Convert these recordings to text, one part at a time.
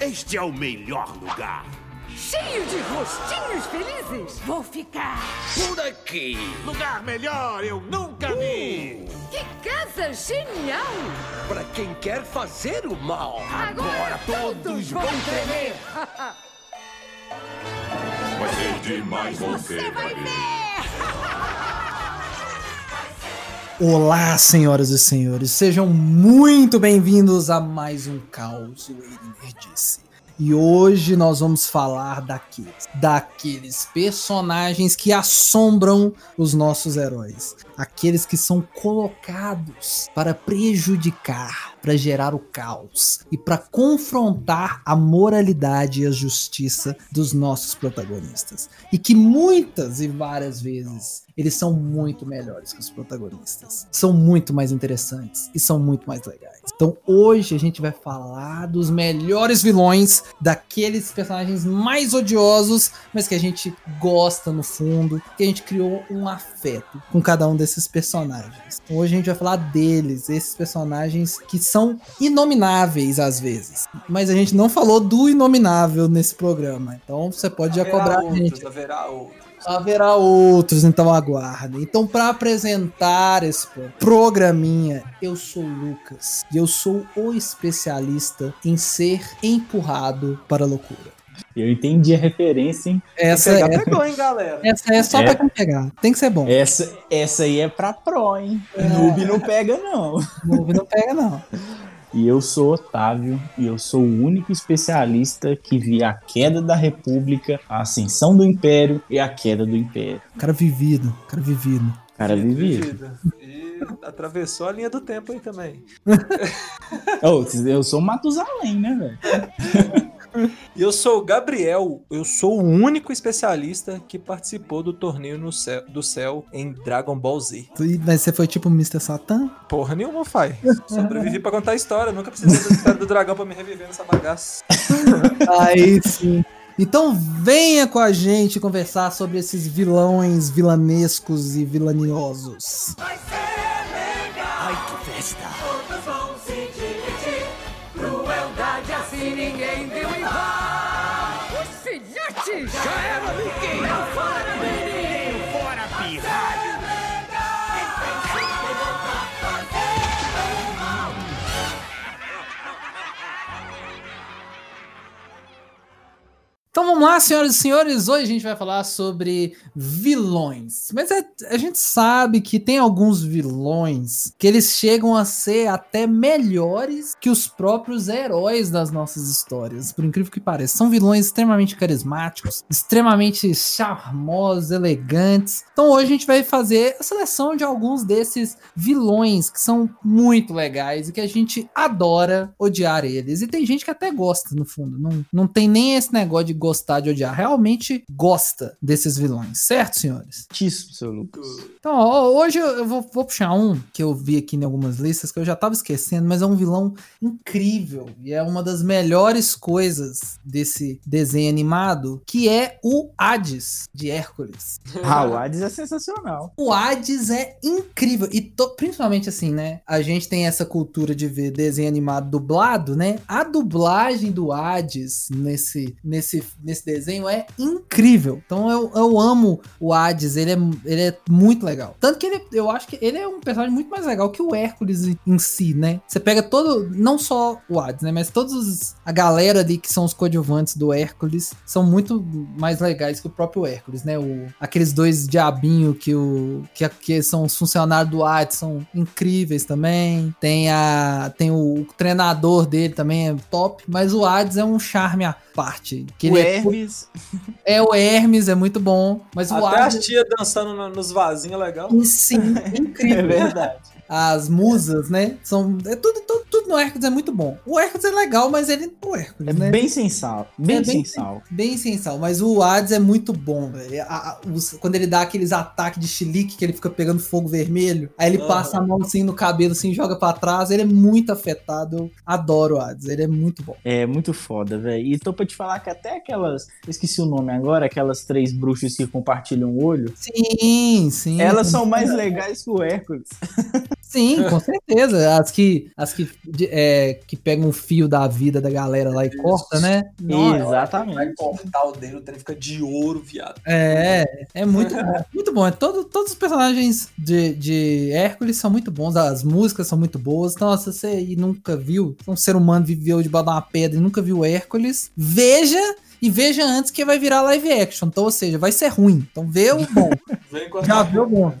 Este é o melhor lugar. Cheio de rostinhos felizes. Vou ficar. Por aqui. Lugar melhor eu nunca vi. Que casa genial! Para quem quer fazer o mal. Agora, todos vão tremer. Vai ser demais, você vai ver. Olá, senhoras e senhores, sejam muito bem-vindos a mais um Caos Nerdice. E hoje nós vamos falar daqueles, daqueles personagens que assombram os nossos heróis, aqueles que são colocados para prejudicar, para gerar o caos e para confrontar a moralidade e a justiça dos nossos protagonistas. E que muitas e várias vezes eles são muito melhores que os protagonistas. São muito mais interessantes e são muito mais legais. Então hoje a gente vai falar dos melhores vilões, daqueles personagens mais odiosos, mas que a gente gosta no fundo, que a gente criou um afeto com cada um desses personagens. Então, hoje a gente vai falar deles, esses personagens que são inomináveis às vezes. Mas a gente não falou do inominável nesse programa. Então você pode já cobrar outros, a gente. Haverá outros. Haverá outros, então aguardem. Então, para apresentar esse programinha, eu sou o Lucas e eu sou o especialista em ser empurrado para a loucura. Eu entendi a referência, hein? Essa Pegar, é, pegou, hein, galera? essa é só É. pra quem pegar. Tem que ser bom. Essa, essa aí é pra pro, hein? Noob não pega, não. Não, não pega, não. E eu sou Otávio, e eu sou o único especialista que via a queda da República, a ascensão do Império e a queda do Império. Cara vivido, cara vivido. Cara, vivi. Vida. E atravessou a linha do tempo aí também. Oh, eu sou Matusalém, né, velho? E eu sou o Gabriel, eu sou o único especialista que participou do torneio no céu, do céu em Dragon Ball Z. Mas você foi tipo Mr. Satan? Porra nenhuma, faz. Sobrevivi pra contar a história, nunca precisei da história do dragão pra me reviver nessa bagaça. Aí sim. Então venha com a gente conversar sobre esses vilões vilanescos e vilaniosos. Ai, que festa. Então vamos lá, senhoras e senhores. Hoje a gente vai falar sobre vilões. Mas é- a gente sabe que tem alguns vilões que eles chegam a ser até melhores que os próprios heróis das nossas histórias. Por incrível que pareça. São vilões extremamente carismáticos, extremamente charmosos, elegantes. Então hoje a gente vai fazer a seleção de alguns desses vilões que são muito legais e que a gente adora odiar eles. E tem gente que até gosta, no fundo. Não, não tem nem esse negócio de gostar de odiar. Realmente gosta desses vilões, certo, senhores? Tíssimo, seu Lucas. Então, ó, hoje eu eu vou, vou puxar um que eu vi aqui em algumas listas que eu já tava esquecendo, mas é um vilão incrível e é uma das melhores coisas desse desenho animado, que é o Hades de Hércules. Ah, o Hades é sensacional. O Hades é incrível. E to- principalmente assim, né? A gente tem essa cultura de ver desenho animado dublado, né? A dublagem do Hades nesse, nesse, nesse desenho é incrível. Então eu, eu amo o Hades. Ele é, ele é muito legal. Tanto que ele, eu acho que ele é um personagem muito mais legal que o Hércules em- si, né? Você pega todo, não só o Hades, né? Mas todos os, a galera ali que são os coadjuvantes do Hércules são muito mais legais que o próprio Hércules, né? O, aqueles dois diabinhos que, o, que, que são os funcionários do Hades são incríveis também. Tem, a, tem o, treinador dele também, é top. Mas o Hades é um charme à parte. Que o é, Hermes. é o Hermes, é muito bom. Mas o Até Hades. tia dançando no- nos vasinhos é legal. Sim, É incrível. verdade. As musas, né? São. É tudo, tudo, tudo no Hércules é muito bom. O Hércules é legal, mas ele. O Hércules, É né? bem sensal. Bem, É bem- sensal. Bem sensal, mas o Hades é muito bom, velho. A- a- os- Quando ele dá aqueles ataques de chilique que ele fica pegando fogo vermelho, aí ele Aham. passa a mão assim no cabelo, assim, joga pra trás. Ele é muito afetado. Eu adoro o Hades, ele é muito bom. É muito foda, velho. E tô pra te falar que até aquelas. eu Esqueci o nome agora, aquelas três bruxas que compartilham o olho. Sim, sim. Elas são mais legais que o Hércules. Sim, com certeza. As que, as que, de- é, que pegam um fio da vida da galera lá e Isso. corta, né? Vai Exatamente. cortar o dele, o trem fica de ouro, viado. É, é muito bom. Muito bom. É todo, todos os personagens de, de Hércules são muito bons. As músicas são muito boas. Nossa, você nunca viu, um ser humano viveu debaixo de uma pedra e nunca viu Hércules, veja e veja antes que vai virar live action. Então, ou seja, vai ser ruim. Então vê o bom. Já viu o bom.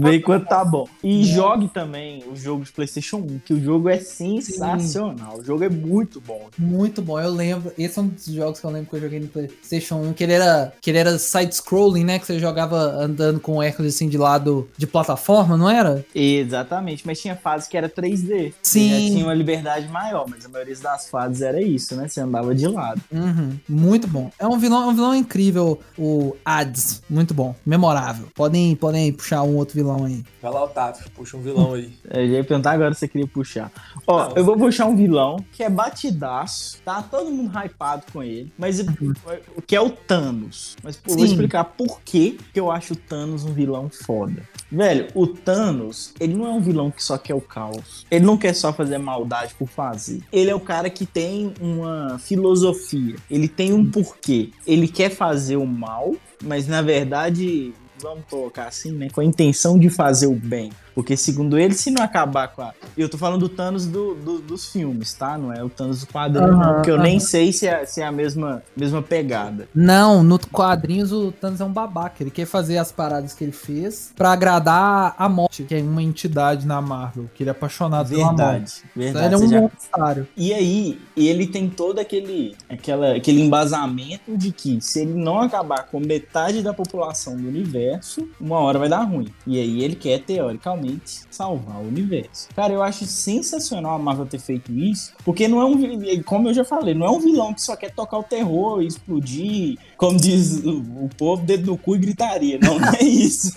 Vê quanto tá bom. E jogue também o jogo de PlayStation 1, que o jogo é sensacional. O jogo é muito bom. Muito bom, eu lembro. Esse é um dos jogos que eu lembro que eu joguei no PlayStation 1, que ele era, que ele era side-scrolling, né? Que você jogava andando com o Hércules assim de lado de plataforma, não era? Exatamente, mas tinha fase que era 3D. Sim. Tinha uma liberdade maior, mas a maioria das fases era isso, né? Você andava de lado. Uhum, muito bom. É um vilão, é um vilão incrível, o Hades. Muito bom, memorável. Podem, podem puxar um outro vilão aí. Vai lá, Otávio, puxa um vilão aí. Eu já ia perguntar agora se você queria puxar. Ó, Não. eu vou puxar um vilão que é batidaço, tá todo mundo hypado com ele, mas o que é o Thanos. Mas pô, eu vou explicar por que que eu acho o Thanos um vilão foda. Velho, o Thanos, ele não é um vilão que só quer o caos. Ele não quer só fazer maldade por fazer. Ele é o cara que tem uma filosofia. Ele tem um porquê. Ele quer fazer o mal, mas na verdade, vamos colocar assim, né? Com a intenção de fazer o bem. Porque, segundo ele, se não acabar com a. E eu tô falando do Thanos do, do- dos filmes, tá? Não é o Thanos do quadrinho, não, porque eu aham. nem sei se é, se é a mesma, mesma pegada. Não, no quadrinhos o Thanos é um babaca. Ele quer fazer as paradas que ele fez pra agradar a morte, que é uma entidade na Marvel, que ele é apaixonado pela morte. Verdade, Então verdade. ele é um monstro. E aí, ele tem todo aquele, aquela, aquele embasamento de que se ele não acabar com metade da população do universo, uma hora vai dar ruim. E aí ele quer, teoricamente, salvar o universo. Cara, eu acho sensacional a Marvel ter feito isso, porque não é um, como eu já falei, não é um vilão que só quer tocar o terror, explodir, como diz o, o povo, dedo no cu e gritaria. Não, não é isso.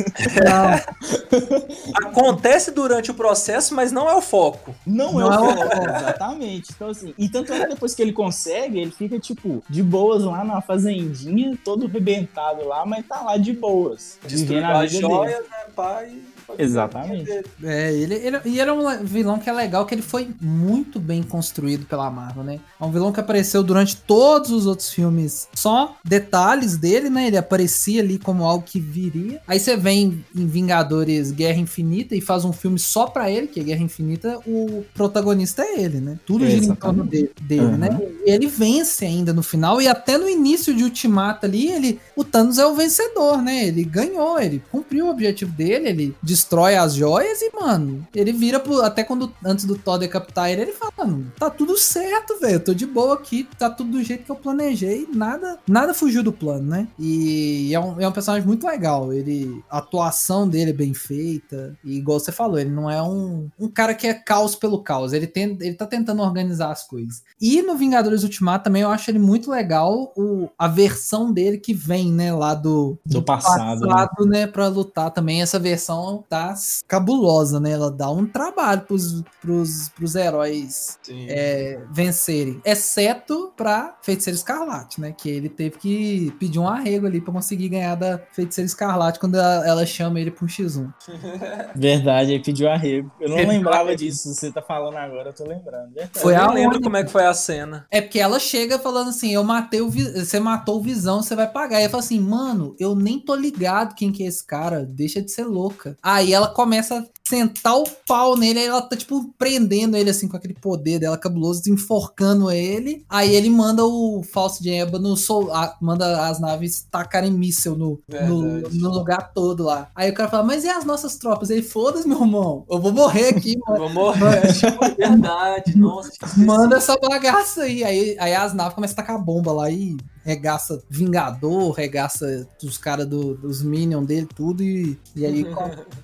Acontece durante o processo, mas não é o foco. Não, Não é o foco, exatamente. Então, assim, e tanto é que depois que ele consegue, ele fica, tipo, de boas lá na fazendinha, todo rebentado lá, mas tá lá de boas. Destruiu vivendo a as vida dele. né, pai? Exatamente. É, ele, ele, e ele é um vilão que é legal, que ele foi muito bem construído pela Marvel, né? É um vilão que apareceu durante todos os outros filmes. Só detalhes dele, né? Ele aparecia ali como algo que viria. Aí você vem em Vingadores Guerra Infinita e faz um filme só pra ele, que é Guerra Infinita, o protagonista é ele, né? Tudo gira em torno dele, dele, Uhum. né? E ele vence ainda no final, e até no início de Ultimato ali, ele, o Thanos é o vencedor, né? Ele ganhou, ele cumpriu o objetivo dele, ele destrói as joias e, mano, ele vira pro. Até quando antes do Thor decapitar ele, ele fala, mano, tá tudo certo, velho. Tô de boa aqui, tá tudo do jeito que eu planejei, nada, nada fugiu do plano, né? E é um, é um personagem muito legal. Ele. A atuação dele é bem feita. E igual você falou, ele não é um, um cara que é caos pelo caos. Ele, tem, ele tá tentando organizar as coisas. E no Vingadores Ultimato também eu acho ele muito legal o, a versão dele que vem, né, lá do, Do passado, né? passado, né, pra lutar também. Essa versão tá cabulosa, né? Ela dá um trabalho pros, pros, pros heróis é, vencerem. Exceto pra Feiticeira Escarlate, né? Que ele teve que pedir um arrego ali pra conseguir ganhar da Feiticeira Escarlate quando ela, ela chama ele um X1. Verdade, aí pediu arrego. Eu não Ele lembrava arrego. disso. Você tá falando agora, eu tô lembrando. Verdade. Foi eu a não lembro como é que foi a cena. É porque ela chega falando assim: Eu matei o. Você matou o Visão, você vai pagar. E ela fala assim: Mano, eu nem tô ligado quem que é esse cara. Deixa de ser louca. Aí ela começa a sentar o pau nele. Aí ela tá, tipo, prendendo ele, assim, com aquele poder dela cabuloso, enforcando ele. Aí ele manda o falso de ébano, sol- a- manda as naves tacarem míssel no, no, no lugar todo lá. Aí o cara fala: Mas e as nossas tropas? Ele, foda-se, meu irmão. Eu vou morrer aqui, mano. Vou morrer. tipo, verdade. Nossa. Manda essa bagaça aí. aí. Aí as naves começam a tacar bomba lá e regaça Vingador, regaça os caras do, dos Minions dele, tudo. E, e, aí,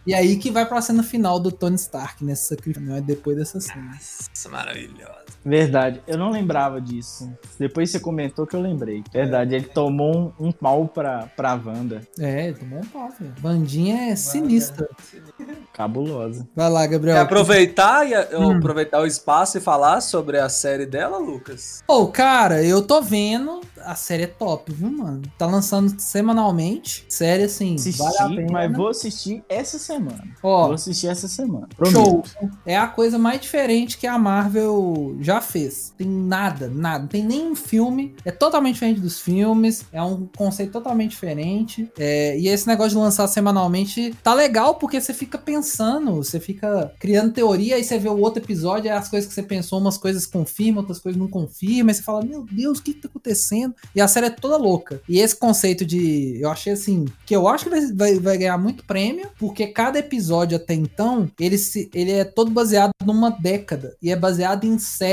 e aí que vai pra cena final do Tony Stark nesse sacrifício, né? Depois dessa cena. Nossa, maravilhosa. Verdade, eu não lembrava disso. Depois você comentou que eu lembrei. Verdade, ele tomou um, um pau pra, pra Wanda. É, tomou um pau, velho. Bandinha é sinistra. Cabulosa. Vai lá, Quer Gabriel. aproveitar, e, Hum. aproveitar o espaço e falar sobre a série dela, Lucas? Pô, cara, eu tô vendo a série é top, viu, mano? Tá lançando semanalmente. Série, assim, Assisti, vale a pena. mas vou assistir essa semana. Ó, Vou assistir essa semana. Show. Prometo. É a coisa mais diferente que a Marvel já fez. Tem nada, nada. Tem nenhum filme. É totalmente diferente dos filmes. É um conceito totalmente diferente. É, e esse negócio de lançar semanalmente tá legal porque você fica pensando, você fica criando teoria, aí você vê o outro episódio, aí as coisas que você pensou, umas coisas confirmam, outras coisas não confirmam. Aí você fala, meu Deus, o que, que tá acontecendo? E a série é toda louca. E esse conceito de. Eu achei assim. Que eu acho que vai, vai, vai ganhar muito prêmio, porque cada episódio até então, ele, se, ele é todo baseado numa década. E é baseado em séries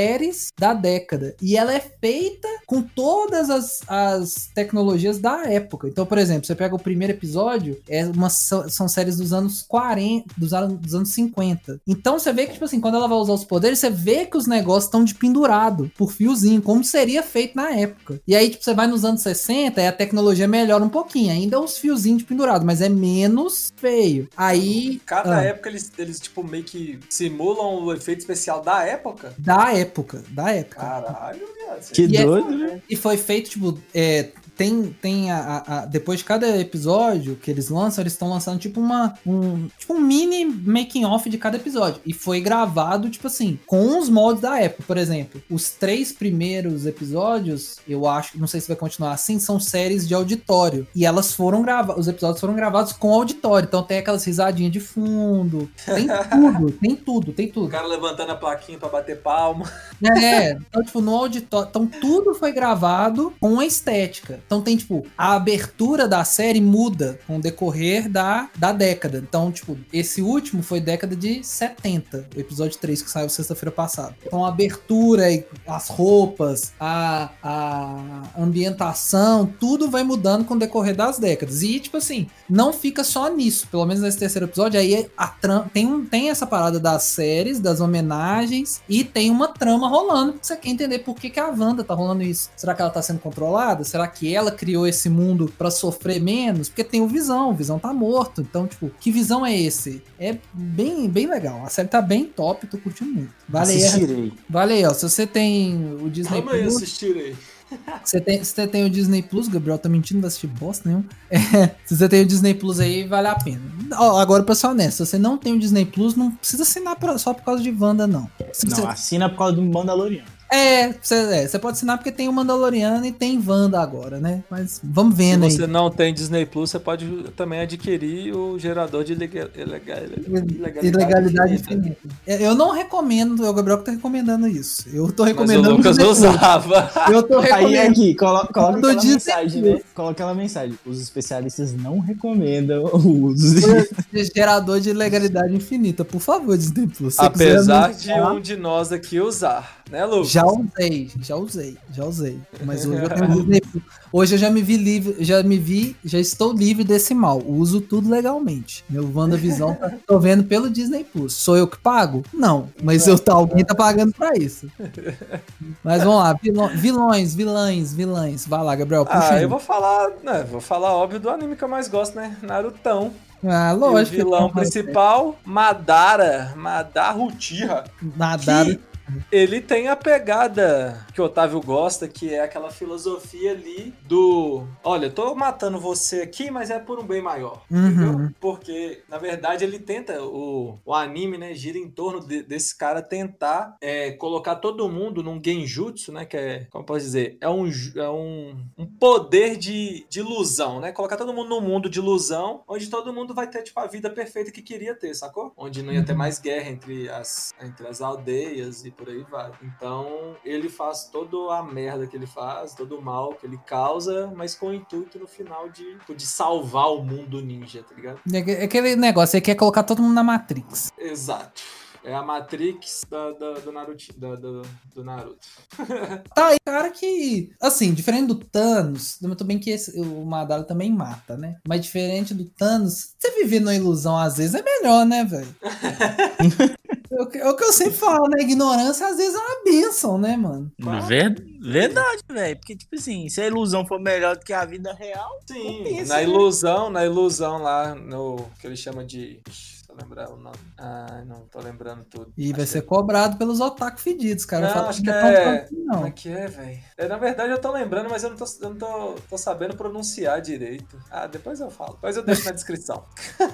da década. E ela é feita com todas as, as tecnologias da época. Então, por exemplo, você pega o primeiro episódio, é uma, são, séries dos anos 40, dos, anos- dos anos 50. Então você vê que, tipo assim, quando ela vai usar os poderes, você vê que os negócios estão de pendurado por fiozinho, como seria feito na época. E aí, tipo, você vai nos anos 60 e a tecnologia melhora um pouquinho. Ainda os fiozinhos de pendurado, mas é menos feio. Aí. Cada ah, época eles, eles, tipo, meio que simulam o efeito especial da época. Da época, da época. Caralho, viado. Que E é- doido, né? E foi feito, tipo, é, tem, tem a, a- Depois de cada episódio que eles lançam, eles estão lançando tipo uma. Um, tipo um mini making off de cada episódio. E foi gravado, tipo assim, com os moldes da época. Por exemplo, os três primeiros episódios, eu acho, não sei se vai continuar assim, são séries de auditório. E elas foram gravadas. Os episódios foram gravados com auditório. Então tem aquelas risadinhas de fundo. Tem tudo, tem tudo, tem O tudo. cara levantando a plaquinha pra bater palma. É, então, tipo, no auditório. Então, tudo foi gravado com a estética. Então, tem, tipo, a abertura da série muda com o decorrer da, da década. Então, tipo, esse último foi década de 70, o episódio 3 que saiu sexta-feira passada. Então, a abertura, as roupas, a, a ambientação, tudo vai mudando com o decorrer das décadas. E, tipo assim, não fica só nisso. Pelo menos nesse terceiro episódio, aí tem, um, tem essa parada das séries, das homenagens, e tem uma trama rolando. Você quer entender por que, que a Wanda tá rolando isso. Será que ela tá sendo controlada? Será que ela criou esse mundo pra sofrer menos? Porque tem o Visão, o Visão tá morto. Então, tipo, que visão é esse? É bem, bem legal. A série tá bem top, tô curtindo muito. Vale aí, Assistirei. vale aí, ó. Se você tem o Disney Calma aí, Plus, assistirei. você tem, se você tem o Disney Plus, Gabriel tá mentindo, não vai assistir bosta nenhum. É, se você tem o Disney Plus aí, vale a pena. Ó, agora, pra ser honesto, se você não tem o Disney Plus, não precisa assinar pra- só por causa de Wanda, não. Se Não, você- assina por causa do Mandaloriano. É, você, é, pode assinar porque tem o Mandaloriano e tem Wanda agora, né? Mas vamos Se vendo aí. você não tem Disney Plus, você pode também adquirir o gerador de ilega- ilega- ilegalidade, Ilegalidade infinita. infinita. É, Eu não recomendo, o Gabriel que tá recomendando isso. Eu tô Mas o recomendando. Lucas Disney Plus. usava. Eu tô Aí recomendando. aqui, colo- coloca aquela Disney mensagem, Plus. né? Coloca aquela mensagem. Os especialistas não recomendam o uso de... Gerador de ilegalidade infinita, por favor, Disney Plus. Se Apesar de um de nós aqui usar, né, Lucas? Já usei, já usei, já usei. Mas hoje eu tenho. Hoje eu já me vi livre, já me vi, já estou livre desse mal. Uso tudo legalmente. Meu WandaVisão tá, tô vendo pelo Disney Plus. Sou eu que pago? Não, mas eu, tá, alguém tá pagando pra isso. Mas vamos lá, vilões, vilãs, vilãs. Vai lá, Gabriel, puxa Ah, aí. eu vou falar, né, vou falar óbvio do anime que eu mais gosto, né? Narutão. Ah, E o lógico. vilão principal, Madara, Madara Uchiha. Nada. Que ele tem a pegada que o Otávio gosta, que é aquela filosofia ali do. Olha, eu tô matando você aqui, mas é por um bem maior. Uhum. Entendeu? Porque, na verdade, ele tenta. O, o anime, né, gira em torno de- desse cara tentar é, colocar todo mundo num genjutsu, né? Que é. Como eu posso dizer? É um, é um, um poder de, de ilusão, né? Colocar todo mundo num mundo de ilusão, onde todo mundo vai ter, tipo, a vida perfeita que queria ter, sacou? Onde não ia ter mais guerra entre as, entre as aldeias e por aí vai. Então, ele faz toda a merda que ele faz, todo o mal que ele causa, mas com o intuito no final de, tipo, de salvar o mundo ninja, tá ligado? É aquele negócio, ele quer colocar todo mundo na Matrix. Exato. É a Matrix da, da- do, Naruto, da- do, do Naruto. Tá aí, cara que, assim, diferente do Thanos, muito bem que esse- o Madara também mata, né? Mas diferente do Thanos, você viver na ilusão às vezes é melhor, né, velho? é, o que, é o que eu sempre falo, né? Ignorância às vezes é uma bênção, né, mano? Ver- Verdade, velho. Porque, tipo assim, se a ilusão for melhor do que a vida real, Sim, pensa, na né? ilusão, na ilusão lá, no que ele chama de. Deixa eu lembrar o nome. Ah, não tô lembrando tudo. E vai ser cobrado pelos otaku fedidos, cara. Não, Fala acho que é é. Como não. é que é, velho? É, na verdade eu tô lembrando, mas eu não tô, eu não tô, tô sabendo pronunciar direito. Ah, depois eu falo. Depois eu deixo na descrição.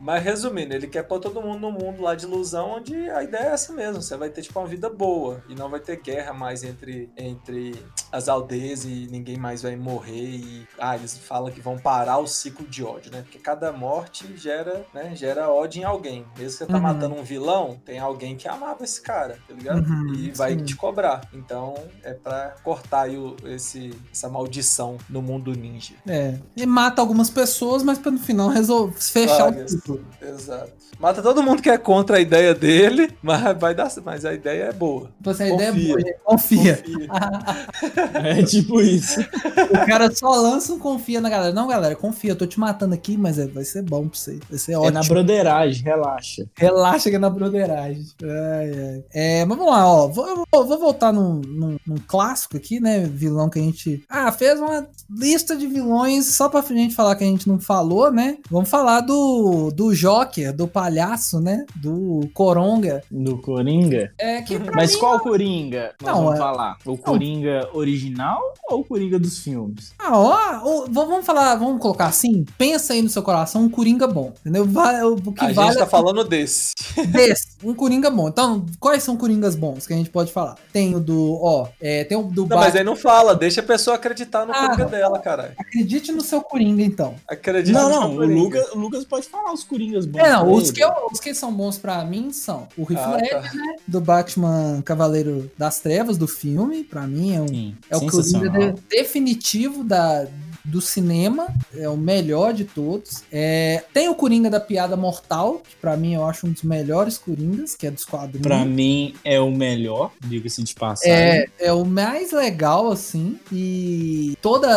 Mas resumindo, ele quer pôr todo mundo no mundo lá de ilusão, onde a ideia é essa mesmo. Você vai ter, tipo, uma vida boa. E não vai ter guerra mais entre, entre as aldeias e ninguém mais vai morrer. E. Ah, eles falam que vão parar o ciclo de ódio, né? Porque cada morte gera, né? Gera ódio em alguém. Mesmo que você tá Uhum. matando um vilão, tem alguém que amava esse cara, tá ligado? Uhum, e vai sim. te cobrar. Então é pra cortar aí o- esse, essa maldição no mundo ninja. É. E mata algumas pessoas, mas pra no final resolver fechar Várias. o ciclo. Exato. Mata todo mundo que é contra a ideia dele, mas vai dar, mas a ideia é boa. Assim, a ideia é Confia. boa, confia. Confia. É tipo isso. O cara só lança um confia na galera. Não, galera, confia, eu tô te matando aqui, mas é- vai ser bom pra você. Vai ser É ótimo. na broderagem, relaxa. Relaxa que é na broderagem. Ai, ai. É, mas vamos lá, ó. Vou, eu vou, vou voltar num, num- num clássico aqui, né? Vilão que a gente. Ah, fez uma lista de vilões só pra gente falar que a gente não falou, né? Vamos falar do, do Joker, do palhaço, né? Do Coronga. Do Coringa. É que pra Mas mim- qual Coringa nós Não, vamos é- falar? O Coringa original ou o Coringa dos filmes? Ah, ó, ó, vamos falar, vamos colocar assim. Pensa aí no seu coração um Coringa bom, entendeu? Vai, o o que A vale gente tá falando desse. desse, um Coringa bom. Então, quais são Coringas bons que a gente pode falar? Tem o do, ó, é, tem o do Não, mas Batman. aí não fala, deixa a pessoa acreditar no Ah, Coringa dela, caralho. Acredite no seu Coringa, então. Acredita Não, no não, seu o Coringa. Lucas, o Lucas pode falar os Coringas bons. É, não, os que, eu- os que são bons pra mim são o Heath Ah, tá. né, do Batman Cavaleiro das Trevas, do filme, pra mim é, um, Sim, é o Coringa definitivo da, do cinema, é o melhor de todos. É, tem o Coringa da Piada Mortal, que pra mim eu acho um dos melhores Coringas, que é dos quadrinhos. Pra mim é o melhor, diga-se de passagem. É, é o mais legal, assim, e toda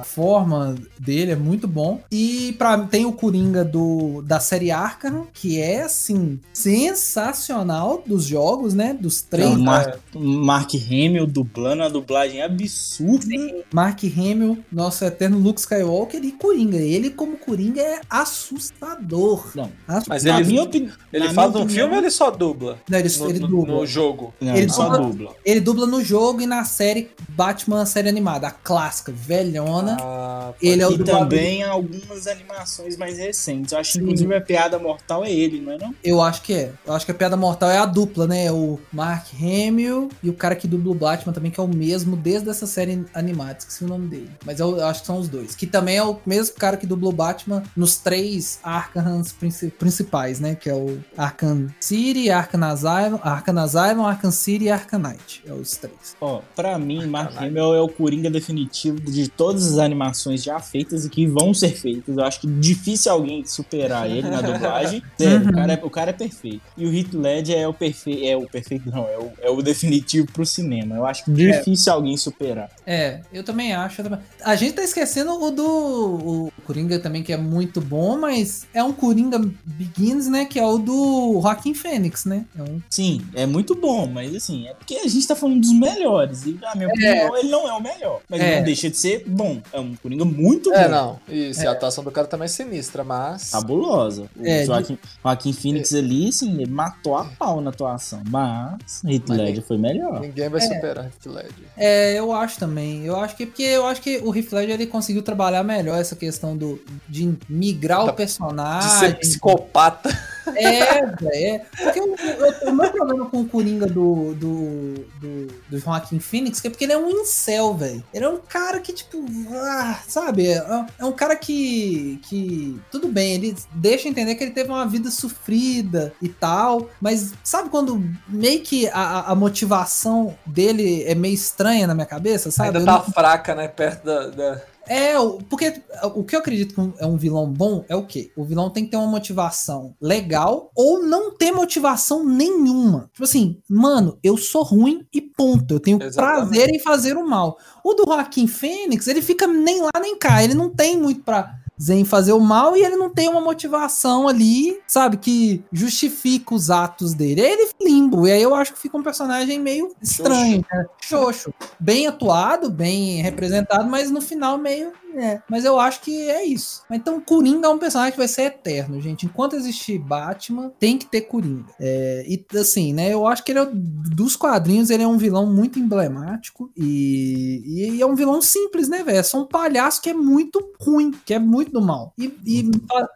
a forma dele é muito bom. E pra, tem o Coringa do, da série Arkham, que é, assim, sensacional dos jogos, né? Dos É três. o Mark, Mark Hamill dublando a dublagem absurda. Mark Hamill, nosso eterno Luke Skywalker e Coringa. Ele, como Coringa, é assustador. Não, Assu- Mas na ele, minha opinião. ele na faz minha no opinião- filme ou ele só dubla? Não, ele, No, ele no- dubla. no jogo. Não, Ele só dubla- dubla. Ele dubla no jogo e na série Batman, série animada, a clássica, velhona. Ah, Ele é o E dublador. também algumas animações mais recentes. Eu acho que inclusive a piada mortal é ele, não é não? Eu acho que é. Eu acho que a Piada Mortal é a dupla, né? O Mark Hamill e o cara que dubla o Batman também, que é o mesmo desde essa série animada. Esqueci o nome dele. Mas eu, eu acho que são os dois. Que também é o mesmo cara que dubla o Batman nos três Arkhams princi- principais, né? Que é o Arkham City, Arkham Asylum, Arkham Asylum, Arkham City e Arkham Knight. É os três. Ó, pra mim, Mark. Hamill é o Coringa definitivo de todas as animações já feitas e que vão ser feitas. Eu acho que difícil alguém superar ele na dublagem. Sério, Uhum. o, cara é, o cara é perfeito. E o Heath Ledger é o perfeito, é o perfeito não, é o, é o definitivo pro cinema. Eu acho que difícil alguém superar. É, eu também acho. eu também- A gente tá esquecendo o do o Coringa também, que é muito bom, mas é um Coringa Begins, né? Que é o do Joaquim Fênix, né? É um Sim, é muito bom, mas assim, é porque a gente tá falando dos melhores. E, na minha opinião, ele não é o melhor. Mas É. não deixa de ser bom. É um Coringa muito É, bom. não. Isso, e a atuação do cara também é sinistra, mas. Cabulosa. O É, Joaquim, Joaquim Phoenix ali, assim, ele matou a pau na atuação. Mas Heath Ledger foi melhor. Ninguém vai superar Heath Ledger. É, eu acho também. Eu acho que porque eu acho que o Heath Ledger ele conseguiu trabalhar melhor essa questão do de migrar Da- o personagem. De ser psicopata. É, velho. É. Porque o, o- o meu problema com o Coringa do, do, do, do Joaquim Phoenix é porque ele é um incel, velho. Ele é um cara que, tipo, ah, sabe? É, é um cara que, que. Tudo bem, ele deixa entender que ele teve uma vida sofrida e tal. Mas sabe quando meio que a, a- motivação dele é meio estranha na minha cabeça, sabe? Ainda Eu tá não- fraca, né? Perto da. da- é, o- porque o que eu acredito que é um vilão bom é o quê? O vilão tem que ter uma motivação legal ou não ter motivação nenhuma. Tipo assim, mano, eu sou ruim e ponto. Eu tenho Exatamente. prazer em fazer o mal. O do Joaquim Fênix, ele fica nem lá nem cá. Ele não tem muito pra, em fazer o mal e ele não tem uma motivação ali, sabe, que justifica os atos dele. Aí ele limbo, e aí eu acho que fica um personagem meio estranho, né? Xoxo. Bem atuado, bem representado, mas no final meio é, mas eu acho que é isso. Então, Coringa é um personagem que vai ser eterno, gente. Enquanto existir Batman, tem que ter Coringa. É, e assim, né? Eu acho que ele é, dos quadrinhos, ele é um vilão muito emblemático e, e é um vilão simples, né, velho? É só um palhaço que é muito ruim, que é muito do mal. E, e,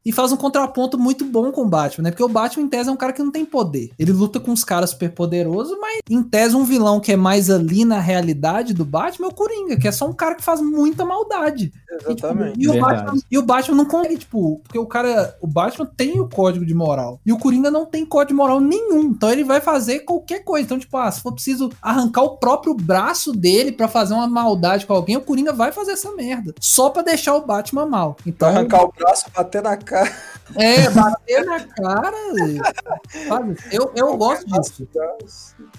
e, faz um contraponto muito bom com o Batman, né? Porque o Batman, em tese, é um cara que não tem poder. Ele luta com os caras super poderosos, mas em tese, um vilão que é mais ali na realidade do Batman é o Coringa, que é só um cara que faz muita maldade. Exatamente. E, tipo, e, o Batman, e, o Batman, não consegue, tipo, porque o cara, o Batman tem o código de moral. E o Coringa não tem código de moral nenhum. Então ele vai fazer qualquer coisa. Então, tipo, ah, se for preciso arrancar o próprio braço dele para fazer uma maldade com alguém, o Coringa vai fazer essa merda. Só para deixar o Batman mal. Então, arrancar o braço, bater na cara. É, bater na cara. Sabe? Eu, eu gosto disso.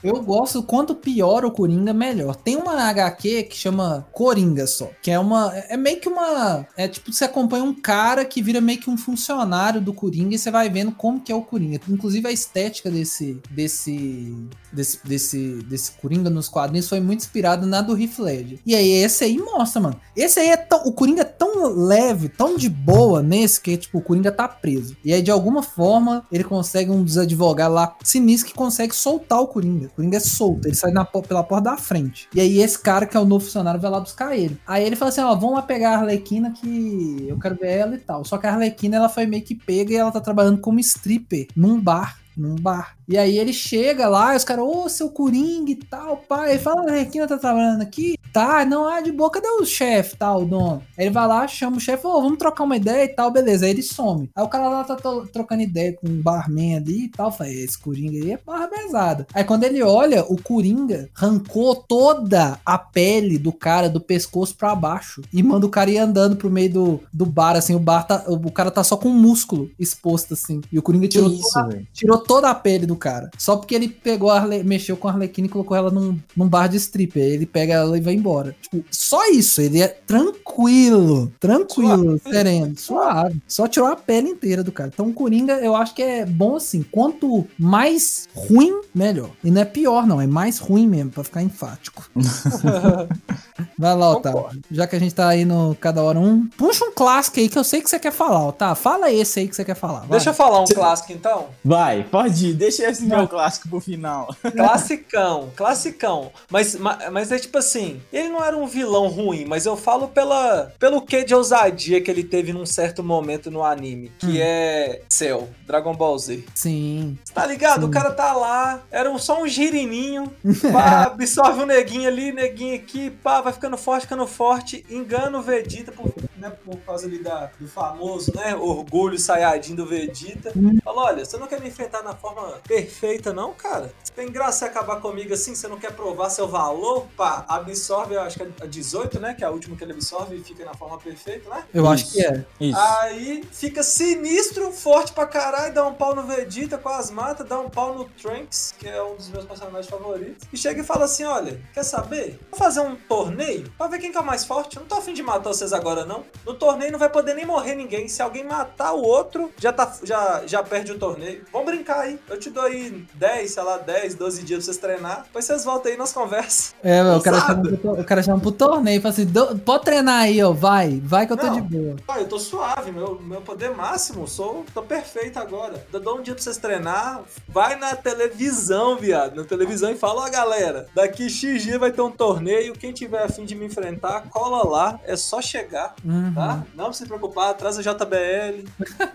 Eu gosto, quanto pior o Coringa, melhor. Tem uma HQ que chama Coringa só, que é uma. É meio que uma. É tipo, você acompanha um cara que vira meio que um funcionário do Coringa e você vai vendo como que é o Coringa. Inclusive a estética desse. desse. desse, desse, desse Coringa nos quadrinhos foi muito inspirada na do Heath Ledger. E aí, esse aí mostra, mano. Esse aí é tão. O Coringa é tão leve, tão de boa nesse, que, tipo, o Coringa tá preso. E aí, de alguma forma, ele consegue um dos advogados lá sinistro que consegue soltar o Coringa. O Coringa é solto, ele sai na, pela porta da frente. E aí, esse cara que é o novo funcionário vai lá buscar ele. Aí ele fala assim: ó, vamos lá pegar a Arlequina que eu quero ver ela e tal. Só que a Arlequina ela foi meio que pega e ela tá trabalhando como stripper num bar num bar. E aí ele chega lá, e os caras, ô, seu Coringa e tal, pai. Ele fala, a Arlequina tá trabalhando aqui? Tá, não, ah, de boa, cadê o chefe, tal, o dono? Aí ele vai lá, chama o chefe, ô, vamos trocar uma ideia e tal, beleza. Aí ele some. Aí o cara lá tá trocando ideia com um barman ali e tal, fala, esse Coringa aí é barra pesada. Aí quando ele olha, o Coringa arrancou toda a pele do cara do pescoço pra baixo e manda o cara ir andando pro meio do, do bar, assim, o bar tá, o cara tá só com o músculo exposto, assim. E o Coringa tirou, isso, toda, tirou toda a pele do cara. Só porque ele pegou a Arle... mexeu com a Arlequina e colocou ela num, num bar de stripper. Ele pega ela e vai embora. Tipo, só isso. Ele é tranquilo. Tranquilo, suave. sereno, suave. Só tirou a pele inteira do cara. Então o Coringa, eu acho que é bom assim. Quanto mais ruim, melhor. E não é pior, não. É mais ruim mesmo, pra ficar enfático. vai lá, Otávio. Já que a gente tá aí no cada hora um, puxa um clássico aí que eu sei que você quer falar, Otávio. Fala esse aí que você quer falar. Vai. Deixa eu falar um clássico então. Vai, pode ir. Deixa esse meu clássico pro final. Classicão, classicão. Mas, mas, mas, é tipo assim, ele não era um vilão ruim, mas eu falo pela, pelo que de ousadia que ele teve num certo momento no anime, que hum. é Cell, Dragon Ball Z. Sim. Tá ligado? Sim. O cara tá lá, era só um girininho, pá, absorve o um neguinho ali, neguinho aqui, pá, vai ficando forte, ficando forte, engana o Vegeta por, né, por causa ali da, do famoso, né, orgulho Saiyajin do Vegeta. Hum. Fala, olha, você não quer me enfrentar na forma perfeita, não, cara. Tem graça acabar comigo assim, você não quer provar seu valor? Pá, absorve, eu acho que é a 18, né? Que é a última que ele absorve e fica na forma perfeita, né? Eu Isso. acho que é. Isso. Aí fica sinistro, forte pra caralho, dá um pau no Vegeta, quase mata, dá um pau no Trunks, que é um dos meus personagens favoritos. E chega e fala assim: olha, quer saber? Vou fazer um torneio pra ver quem que é o mais forte. Eu não tô afim de matar vocês agora, não. No torneio não vai poder nem morrer ninguém. Se alguém matar o outro, já, tá, já, já perde o torneio. Vamos brincar aí. Eu te dou aí 10, sei lá, 10, 12 dias pra vocês treinar. Depois vocês voltam aí nas conversas. É, o cara, chama pro, o cara chama pro torneio e fala assim: pode treinar aí, ó, vai, vai que eu tô Não, de boa. eu tô suave, meu, meu poder máximo, sou, tô perfeito agora. Eu dou um dia pra vocês treinar, vai na televisão, viado, na televisão e fala: ó, galera, daqui X dia vai ter um torneio, quem tiver afim de me enfrentar, cola lá, é só chegar, uhum. tá? Não se preocupar, traz a JBL,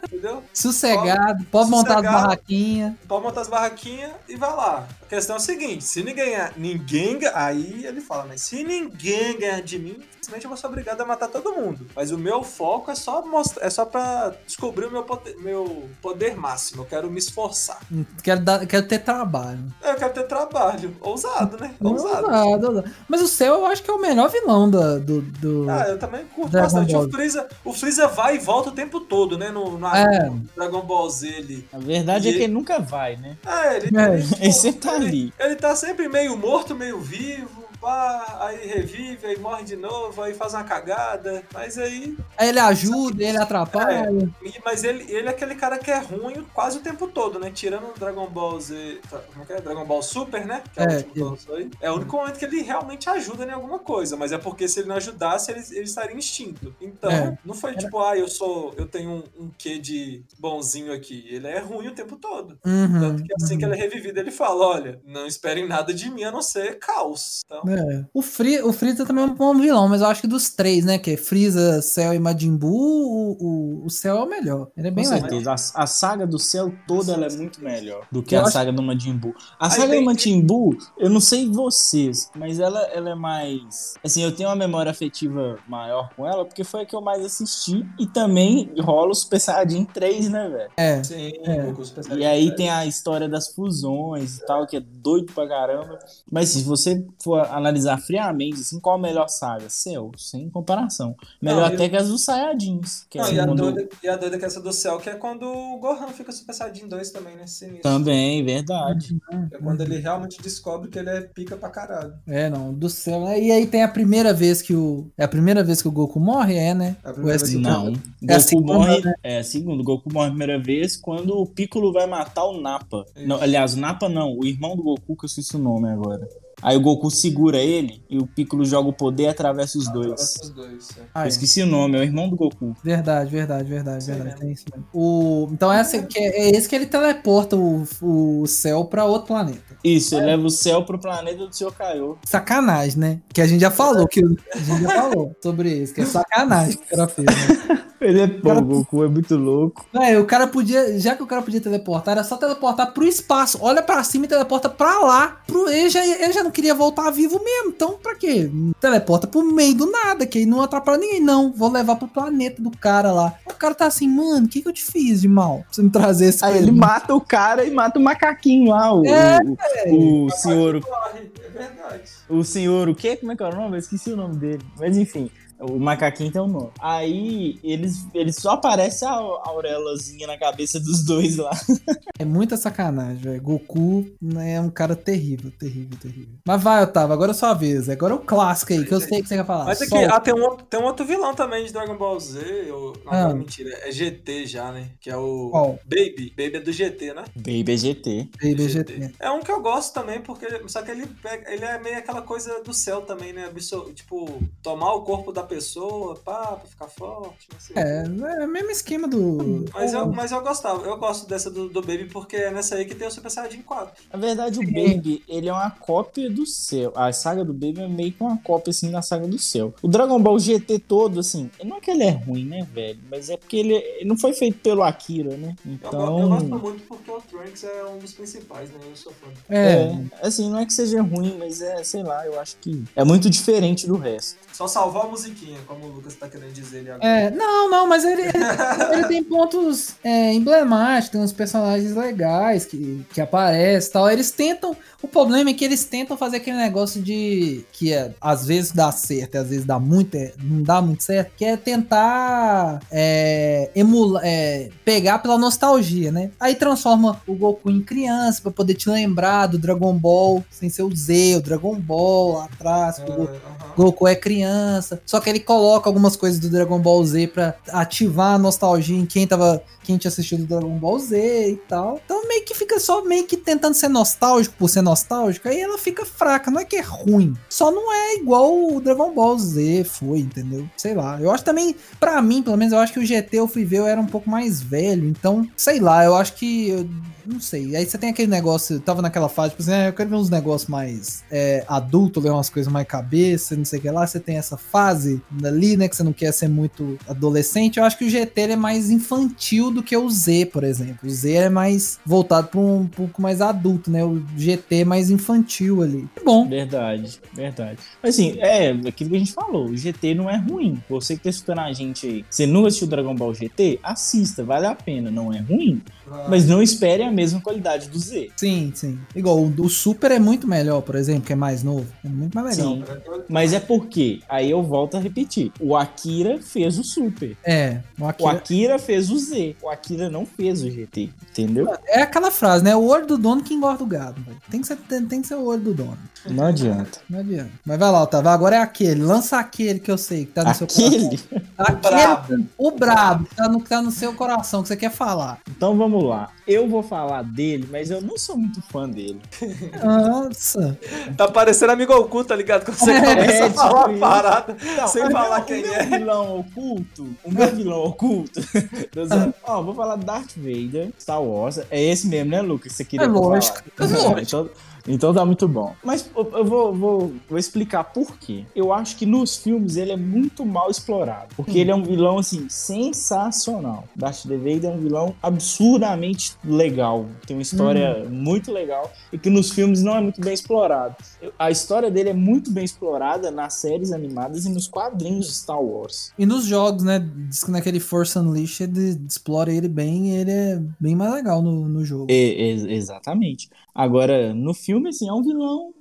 entendeu? Sossegado, pode, pode montar as barraquinhas. Pode montar as barraquinhas e vai lá. A questão é o seguinte: se ninguém, ninguém. Aí ele fala, mas se ninguém ganhar de mim, simplesmente eu vou ser obrigado a matar todo mundo. Mas o meu foco é só mostrar, é só pra descobrir o meu poder, meu poder máximo. Eu quero me esforçar. Quero, dar, quero ter trabalho. É, eu quero ter trabalho. Ousado, né? Ousado. ousado, ousado. Mas o céu eu acho que é o melhor vilão do. do, do ah, eu também curto bastante. O Freeza, o Freeza vai e volta o tempo todo, né? No, no é. Dragon Ball Z. Ele, a verdade é que ele nunca vai, né? É, ele, é. ele, ele sempre tá. Ele, ele tá sempre meio morto, meio vivo pá, aí revive, aí morre de novo, aí faz uma cagada, mas aí... Aí ele ajuda, ele atrapalha. É, mas ele, ele é aquele cara que é ruim quase o tempo todo, né? Tirando o Dragon Ball Z, como é que é? Dragon Ball Super, né? Que é, É, o último. É o único momento que ele realmente ajuda em alguma coisa, mas é porque se ele não ajudasse, ele, ele estaria extinto. Então, É. não foi tipo, ah, eu sou, eu tenho um, um quê de bonzinho aqui. Ele é ruim o tempo todo. Uhum, Tanto que assim que ele é revivido, ele fala: olha, não esperem nada de mim a não ser caos. Então, É. O, Free, o Freeza também é um bom vilão, mas eu acho que dos três, né? Que é Freeza, Cell e Majin Buu, o, o, o Cell é o melhor. Ele é Com bem legal. certeza. A, a saga do céu toda ela é muito melhor do que Eu a acho- saga do Majin Buu. A Aí saga tem- do Majin Buu, eu não sei vocês, mas ela, ela é mais. Assim, eu tenho uma memória afetiva maior com ela, porque foi a que eu mais assisti. E também rola o Super Saiyajin 3, né, velho? É. sim, É. E aí tem a história das fusões e tal, que é doido pra caramba. Mas se você for analisar friamente, assim, qual a melhor saga? Céu, sem comparação. Melhor Não, até e- que as dos Saiyajins. Que é Não, e, a segundo- doida, e a doida que é essa do céu, que é quando o Gohan fica Super Saiyajin 2 também, né? Sinistro. Também, verdade. É quando ele realmente descobre que ele é pica pra caralho. É, não, do céu. né? E aí tem a primeira vez que o. É a primeira vez que o Goku morre, é, né? É a Ou primeira é vez que-? Não. É a Goku segunda, morre. né? É, segundo, Goku morre a primeira vez quando o Piccolo vai matar o. Isso. Não, aliás, o Nappa não, o irmão do Goku, que eu esqueci o nome agora. Aí o Goku segura ele e o Piccolo joga o poder e atravessa os dois. Dois. é. Ah, Eu é. esqueci o nome, é o irmão do Goku. Verdade, verdade, verdade, verdade. Tem isso mesmo. O, então essa que é, é esse que ele teleporta o, o céu pra outro planeta. Isso, ele leva o céu pro planeta do seu Kaiô. Sacanagem, né? Que a gente já falou, que a gente já falou sobre isso, que é sacanagem que o cara fez, né? Ele é pô, o Goku é muito louco. É, o cara podia, já que o cara podia teleportar, era só teleportar pro espaço. Olha pra cima e teleporta pra lá. Pro, ele, já, ele já não queria voltar vivo mesmo. Então, pra quê? Teleporta pro meio do nada, que aí não atrapalha ninguém. Não, vou levar pro planeta do cara lá. O cara tá assim, mano, o que, que eu te fiz de mal? Pra você me trazer esse Aí ele mata o cara e mata o macaquinho lá, o, É, o, o senhor. É verdade. O senhor, o quê? Como é que é o nome? Eu esqueci o nome dele. Mas enfim, o macaquinho tem o nome. Aí eles, eles só aparece a a auréolazinha na cabeça dos dois lá. É muita sacanagem, velho. Goku né, é um cara terrível, terrível, terrível. Mas vai, Otávio, agora é sua vez. Agora é o clássico aí, que eu sei que você quer falar. Mas aqui, ah, tem, um, outro- tem um outro vilão também de Dragon Ball Z. Ou, não, Ah. não, mentira. É GT já, né? Que é o Qual? Baby. Baby é do GT, né? Baby é GT. Baby GT. É um que eu gosto também, porque. Só que ele pega. Ele é meio aquela coisa do céu também, né? Absor- tipo, tomar o corpo da pessoa, pá, pra ficar forte. Não sei. É, é o mesmo esquema do. Mas eu, mas eu gostava, eu gosto dessa do, do Baby porque é nessa aí que tem o Super Saiyajin 4. Na verdade, o Baby, ele é uma cópia do céu. A saga do Baby é meio que uma cópia, assim, da saga do céu. O Dragon Ball GT todo, assim, não é que ele é ruim, né, velho? Mas é porque ele, ele não foi feito pelo Akira, né? Eu, Então... go- eu gosto muito porque o Trunks é um dos principais, né? Eu sou fã. É, É, assim, não é que seja ruim, mas é, sei lá, eu acho que é muito diferente do resto. Só salvou a musiquinha, como o Lucas tá querendo dizer ali agora. É, não, não, mas ele, ele, ele tem pontos é, emblemáticos, tem uns personagens legais que, que aparecem e tal. Eles tentam. O problema é que eles tentam fazer aquele negócio de. que é, às vezes dá certo, e às vezes dá muito, é, não dá muito certo, que é tentar é, emular, é, pegar pela nostalgia, né? Aí transforma o Goku em criança pra poder te lembrar do Dragon Ball, sem ser o Z, o Dragon Ball lá atrás, o Goku É, aham. Goku é criança. Só que ele coloca algumas coisas do Dragon Ball Z pra ativar a nostalgia em quem tava. Quem tinha assistido Dragon Ball Z e tal. Então meio que fica só meio que tentando ser nostálgico por ser nostálgico. Aí ela fica fraca. Não é que é ruim. Só não é igual o Dragon Ball Z foi, entendeu? Sei lá. Eu acho também, pra mim, pelo menos, eu acho que o GT eu fui ver, eu era um pouco mais velho. Então, sei lá, eu acho que. eu não sei. Aí você tem aquele negócio. Eu tava naquela fase, tipo assim, ah, eu quero ver uns negócios mais é, adulto, ler umas coisas mais cabeça, não sei o que lá. Você tem essa fase ali, né? Que você não quer ser muito adolescente. Eu acho que o GT é mais infantil do que o Z, por exemplo. O Z é mais voltado pra um pouco mais adulto, né? O GT é mais infantil ali. Bom. Verdade, verdade. Mas assim, é aquilo que a gente falou, o GT não é ruim. Você que tá escutando a gente aí, você nunca assistiu Dragon Ball GT? Assista, vale a pena, não é ruim. Mas não espere a mesma qualidade do Z. Sim, sim. Igual, o, o Super é muito melhor, por exemplo, que é mais novo. É muito mais legal. Sim. Mas é porque, aí eu volto a repetir, o Akira fez o Super. É, o O Akira... Akira fez o Z. O Akira não fez o GT, entendeu? É aquela frase, né? O olho do dono que engorda o gado. Tem que, ser, tem, tem que ser o olho do dono. Não adianta. Não adianta. Mas vai lá, Otávio. Agora é aquele. Lança aquele que eu sei que tá no seu coração. Aquele? Aquele, brabo. O brabo, que tá no, que tá no seu coração, que você quer falar. Então vamos lá. Eu vou falar dele, mas eu não sou muito fã dele. Nossa. Tá parecendo amigo oculto, tá ligado? Quando você É, começa a tipo falar a isso. parada Não, sem falar meu, quem o meu é. vilão oculto, o meu vilão oculto. Ó, vou falar Darth Vader, Star Wars. É esse mesmo, né, Lucas? Você queria É lógico. falasse? É lógico. Então, então tá muito bom. Mas eu vou, vou, vou explicar por quê. Eu acho que nos filmes ele é muito mal explorado. Porque ele é um vilão, assim, sensacional. Darth Vader é um vilão absurdamente legal. Tem uma história muito legal e que nos filmes não é muito bem explorado. A história dele é muito bem explorada nas séries animadas e nos quadrinhos de Star Wars. E nos jogos, né? Diz que naquele Force Unleashed explora ele bem e ele é bem mais legal no, no jogo. Exatamente. Agora, no filme, assim, é um vilão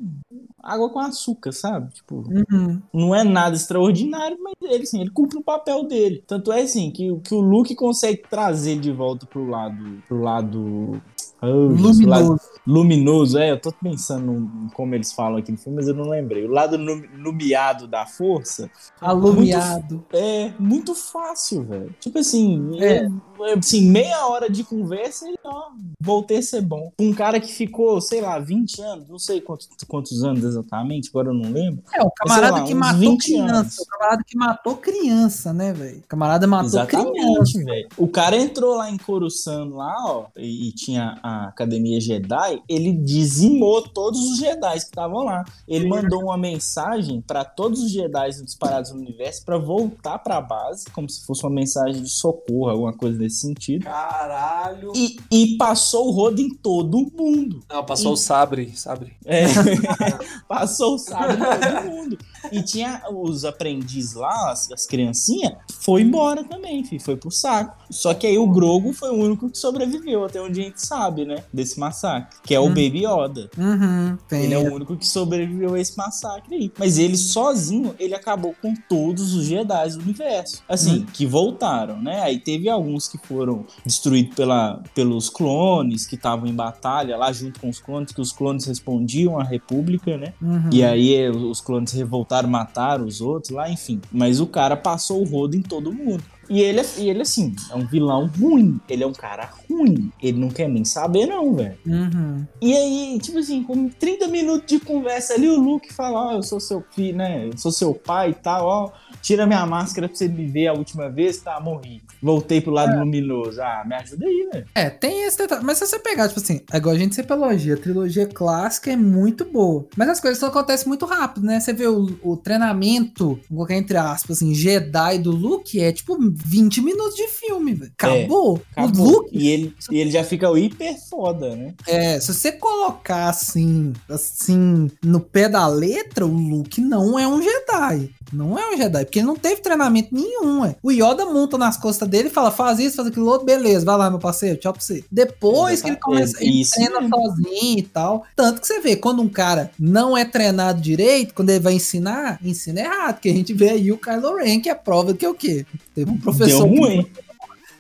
água com açúcar, sabe? Tipo, Uhum. não é nada extraordinário, mas ele, assim, ele cumpre o papel dele. Tanto é, assim, que, que o Luke consegue trazer de volta pro lado... Pro lado... Oh, pro lado Luminoso. luminoso, é, eu tô pensando em como eles falam aqui no filme, mas eu não lembrei. O lado nu- nubiado da força Alumiado. é muito fácil, velho. Tipo assim, É. assim, meia hora de conversa e ó, voltei a ser bom. Um cara que ficou, sei lá, 20 anos, não sei quantos, quantos anos exatamente, agora eu não lembro. É, o camarada lá, que matou 20 criança. anos. O camarada que matou criança, né, velho? O camarada matou criança. Exatamente, velho. O cara entrou lá em Coruscant, lá, ó, e, e tinha a Academia Jedi, ele dizimou todos os Jedi que estavam lá. Ele mandou uma mensagem pra todos os Jedi disparados no universo pra voltar pra base, como se fosse uma mensagem de socorro, alguma coisa nesse sentido. Caralho. E, e passou o rodo em todo mundo. Não, passou o sabre, sabre. É. Passou o sábado em todo mundo. E tinha os aprendizes lá, as, as criancinhas, foi embora também, filho, foi pro saco. Só que aí o Grogo foi o único que sobreviveu, até onde a gente sabe, né? Desse massacre. Que é o Hum. Baby Yoda. Uhum. Ele é o único que sobreviveu a esse massacre aí. Mas ele sozinho, ele acabou com todos os Jedi do universo. Assim, Hum. que voltaram, né? Aí teve alguns que foram destruídos pela, pelos clones, que estavam em batalha lá junto com os clones, que os clones respondiam à República, né? Uhum. E aí eh, os clones revoltaram, mataram os outros lá, enfim. Mas o cara passou o rodo em todo mundo. E ele, é- e ele, assim, é um vilão ruim. Ele é um cara ruim. Ele não quer nem saber, não, velho. Uhum. E aí, tipo assim, com 30 minutos de conversa ali, o Luke fala, ó, eu sou seu filho, né? Eu sou seu pai e tal, ó. Tira minha máscara pra você me ver a última vez, tá? Morri. Voltei pro lado luminoso. Ah, me ajuda aí, velho. É, tem esse detalhe. Mas se você pegar, tipo assim, agora a gente sempre elogia, a trilogia clássica é muito boa. Mas as coisas só acontecem muito rápido, né? Você vê o, o treinamento, colocar entre aspas, assim, Jedi do Luke é tipo 20 minutos de filme, velho. Acabou. Acabou. O Luke, E ele, e ele já fica hiper foda, né? é, se você colocar assim, assim, no pé da letra, o Luke não é um Jedi. Não é um Jedi, porque ele não teve treinamento nenhum, é. O Yoda monta nas costas dele e fala, faz isso, faz aquilo outro, beleza, vai lá, meu parceiro, tchau pra você. Depois que ele começa, ele Isso treina sozinho e tal. Tanto que você vê, quando um cara não é treinado direito, quando ele vai ensinar, ensina errado, que a gente vê aí o Kylo Ren, que é prova de que é o quê? Teve um professor Deu que ruim.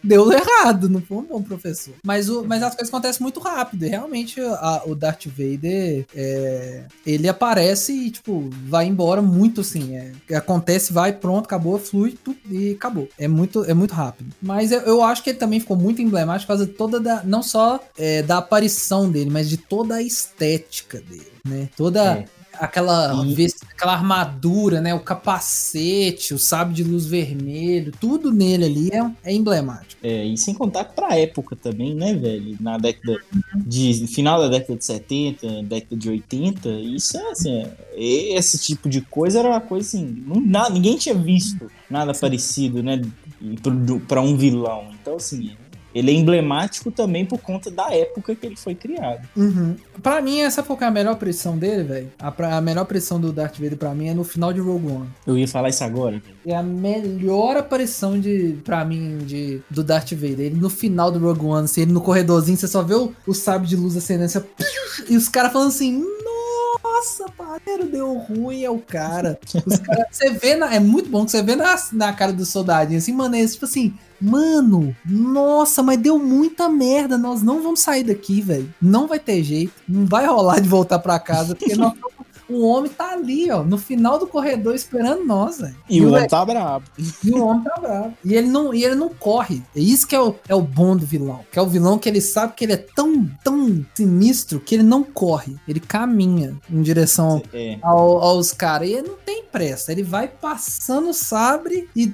Deu errado, não foi um bom professor. Mas, o, mas as coisas acontecem muito rápido. E realmente a- o Darth Vader, é, ele aparece e, tipo, vai embora muito assim. é, acontece, vai, pronto, acabou, flui e acabou. É muito, é muito rápido. Mas eu, eu acho que ele também ficou muito emblemático por causa toda da. Não só é, da aparição dele, mas de toda a estética dele, né? Toda. É. Aquela, vest- aquela armadura, né? O capacete, o sábio de luz vermelho, tudo nele ali é, é emblemático. É, e sem contar pra época também, né, velho? Na década de. Final da década de 70, década de 80, isso é assim, é, esse tipo de coisa era uma coisa assim. Não, na- ninguém tinha visto nada parecido, né? Pra um vilão. Então, assim, ele é emblemático também por conta da época que ele foi criado. Uhum. Pra mim, essa foi a melhor pressão dele, velho. A, a melhor pressão do Darth Vader pra mim é no final de Rogue One. Eu ia falar isso agora. É a melhor aparição de, pra mim de, do Darth Vader. Ele no final do Rogue One, assim, ele no corredorzinho, você só vê o, o sabre de luz acendendo, você, e os caras falando assim, nossa, parceiro, deu ruim, é o cara. Os você vê, na- é muito bom que você vê na, na cara do soldadinho, assim, mano, é tipo assim, mano, nossa, mas deu muita merda, nós não vamos sair daqui, velho. Não vai ter jeito, não vai rolar de voltar pra casa, porque nós o homem tá ali, ó, no final do corredor esperando nós, velho. E o o homem tá brabo. e o homem tá bravo. E ele não, e ele não corre. É isso que é o, é o bom do vilão. Que é o vilão que ele sabe que ele é tão, tão sinistro que ele não corre. Ele caminha em direção É. ao- aos caras. E ele não tem pressa. Ele vai passando o sabre e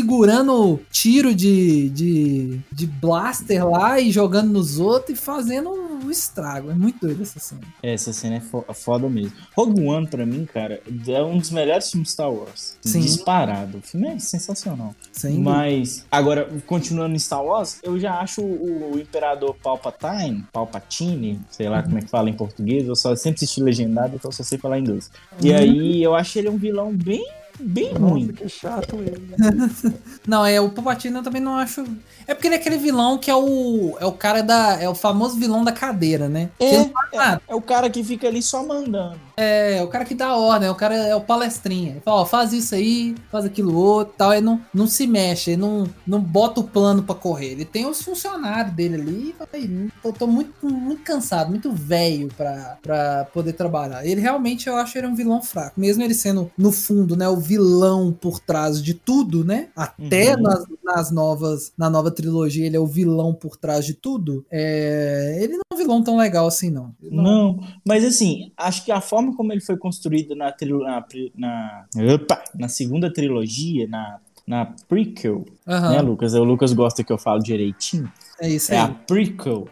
segurando tiro de, de, de blaster lá e jogando nos outros e fazendo um estrago. É muito doido essa cena. Essa cena é fo- foda mesmo. Rogue One, pra mim, cara, é um dos melhores filmes de Star Wars. Sim. Disparado. O filme é sensacional. Dúvida. Mas, agora, continuando em Star Wars, eu já acho o, o Imperador Palpatine, Palpatine, sei lá como é que fala em português, eu só sempre assisti legendado, então eu só sei falar inglês. E aí, eu acho ele um vilão bem, bem ruim. que chato ele. Não, é o Palpatine eu também não acho. É porque ele é aquele vilão que é o é o cara da é o famoso vilão da cadeira, né? É, nada. é o cara que fica ali só mandando. É, o cara que dá ordem, o cara é o palestrinha. Ele fala, ó, faz isso aí, faz aquilo outro, tal, ele não, não se mexe, ele não, não bota o plano pra correr. Ele tem os funcionários dele ali, e fala, "Ih, eu tô muito, muito cansado, muito velho pra, pra poder trabalhar. Ele realmente eu acho ele um vilão fraco, mesmo ele sendo no fundo, né, o vilão por trás de tudo, né? Até Uhum. nas, nas novas, na nova trilogia ele é o vilão por trás de tudo. É, ele não é um vilão tão legal assim não. Ele Não, mas assim, acho que a forma como ele foi construído na, na, na, opa, na segunda trilogia, na, na prequel, Aham, né, Lucas? O Lucas gosta que eu falo direitinho. É isso É aí. a prequel.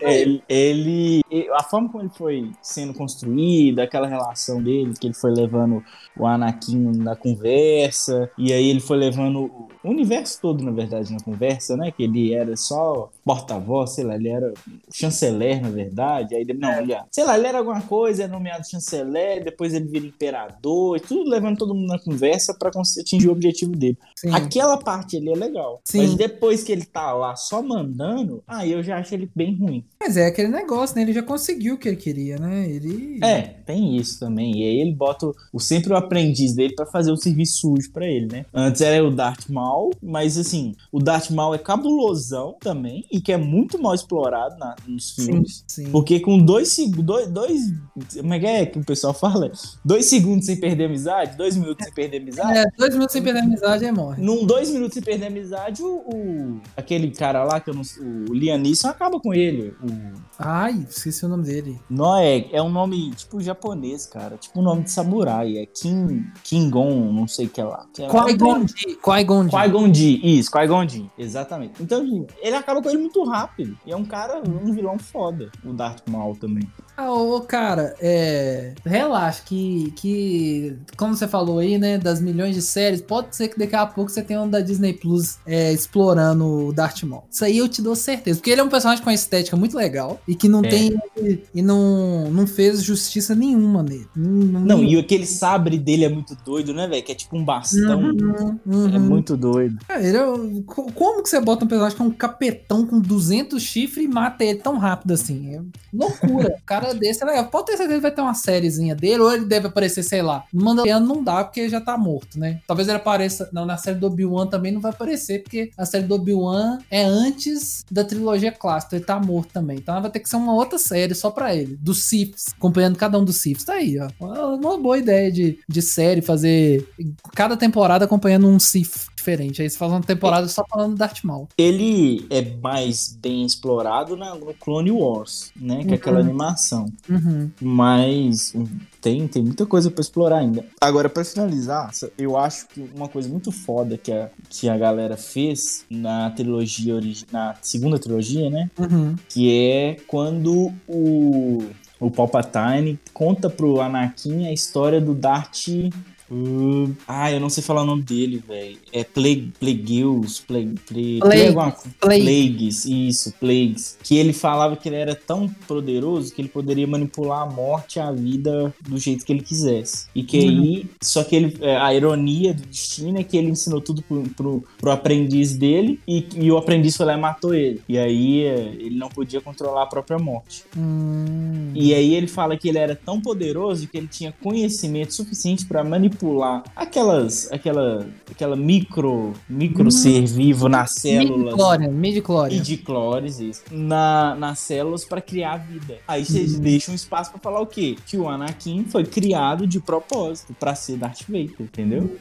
ele, ele- e a forma como ele foi sendo construído, aquela relação dele, que ele foi levando o Anakin na conversa, e aí ele foi levando o universo todo, na verdade, na conversa, né? Que ele era só porta-voz, sei lá, ele era chanceler, na verdade. Aí, ele- não, ele, sei lá, ele era alguma coisa, é nomeado chanceler, depois ele vira imperador, e tudo levando todo mundo na conversa pra conseguir atingir o objetivo dele. Sim. Aquela parte ali é legal. Sim. Mas depois que ele tá lá só mandando, aí eu já acho ele bem ruim. Mas é aquele negócio, né? Ele já conseguiu o que ele queria, né? Ele. É, tem isso também. E aí ele bota o, sempre o aprendiz dele pra fazer o serviço sujo pra ele, né? Antes era o Darth Maul, mas assim, o Darth Maul é cabulosão também e que é muito mal explorado na- nos filmes. Sim. Porque com dois segundos, dois, dois. Como é que é que o pessoal fala? Dois segundos sem perder amizade, dois minutos sem perder amizade. É, dois minutos sem perder amizade, aí morre. Num dois minutos sem perder amizade, o, o- aquele cara lá, que eu não o Liam Neeson acaba com ele. O Ai, esqueci o nome dele. Noé é um nome tipo japonês, cara. Tipo um nome de samurai. É King, Kingon, não sei o que lá. Que é- Qui-Gon Jinn, Qui-Gon Jinn. Isso, Qui-Gon Jinn, exatamente. Então, ele acaba com ele muito rápido. E é um cara, um vilão foda. O Darth Maul também. Ah, ô, cara, é. Relaxa, que, que. Como você falou aí, né? Das milhões de séries, pode ser que daqui a pouco você tenha um da Disney Plus é, explorando o Darth Maul. Isso aí eu te dou certeza. Porque ele é um personagem com uma estética muito legal e que não É. tem. E não, não fez justiça nenhuma nele. Não, Não, e aquele sabre dele é muito doido, né, velho? Que é tipo um bastão. Uhum, uhum. É muito doido. Cara, ele é como que você bota um personagem que é um capetão com 200 chifres e mata ele tão rápido assim? É loucura. o cara desse é legal. Pode ter certeza que vai ter uma sériezinha dele, ou ele deve aparecer, sei lá. No Mandaloriano não dá, porque já tá morto, né? Talvez ele apareça. Não, na série do Obi-Wan também não vai aparecer, porque a série do Obi-Wan é antes da trilogia clássica. Ele tá morto também. Então vai ter que ser uma outra série só pra ele. Dos Siths, acompanhando cada um dos Siths. Tá aí, ó. Uma boa ideia de, de série, fazer cada temporada acompanhando um Sith diferente. Aí você faz uma temporada só falando do Darth Maul. Ele é mais bem explorado na, no Clone Wars, né? Que é aquela Uhum. animação. Uhum. Mas tem, tem muita coisa pra explorar ainda. Agora, pra finalizar, eu acho que uma coisa muito foda que a, que a galera fez na trilogia na segunda trilogia, né? Uhum. Que é quando o, o Palpatine conta pro Anakin a história do Darth Uh, ah, eu não sei falar o nome dele, velho. É Plague, Plagueus, Plague, Plague, Plagues, Plague, Plague. Plagues, isso, Plagues. Que ele falava que ele era tão poderoso que ele poderia manipular a morte e a vida do jeito que ele quisesse. E que aí, só que ele, é, a ironia do destino é que ele ensinou tudo pro, pro, pro aprendiz dele e, e o aprendiz foi lá e matou ele. E aí é, ele não podia controlar a própria morte. Hum, E aí ele fala que ele era tão poderoso que ele tinha conhecimento suficiente para manipular aquelas, aquela, aquela micro, micro ser vivo nas células e de clores isso, na, nas células para criar vida. Aí vocês deixam um espaço para falar o quê? Que o Anakin foi criado de propósito para ser Darth Vader, entendeu?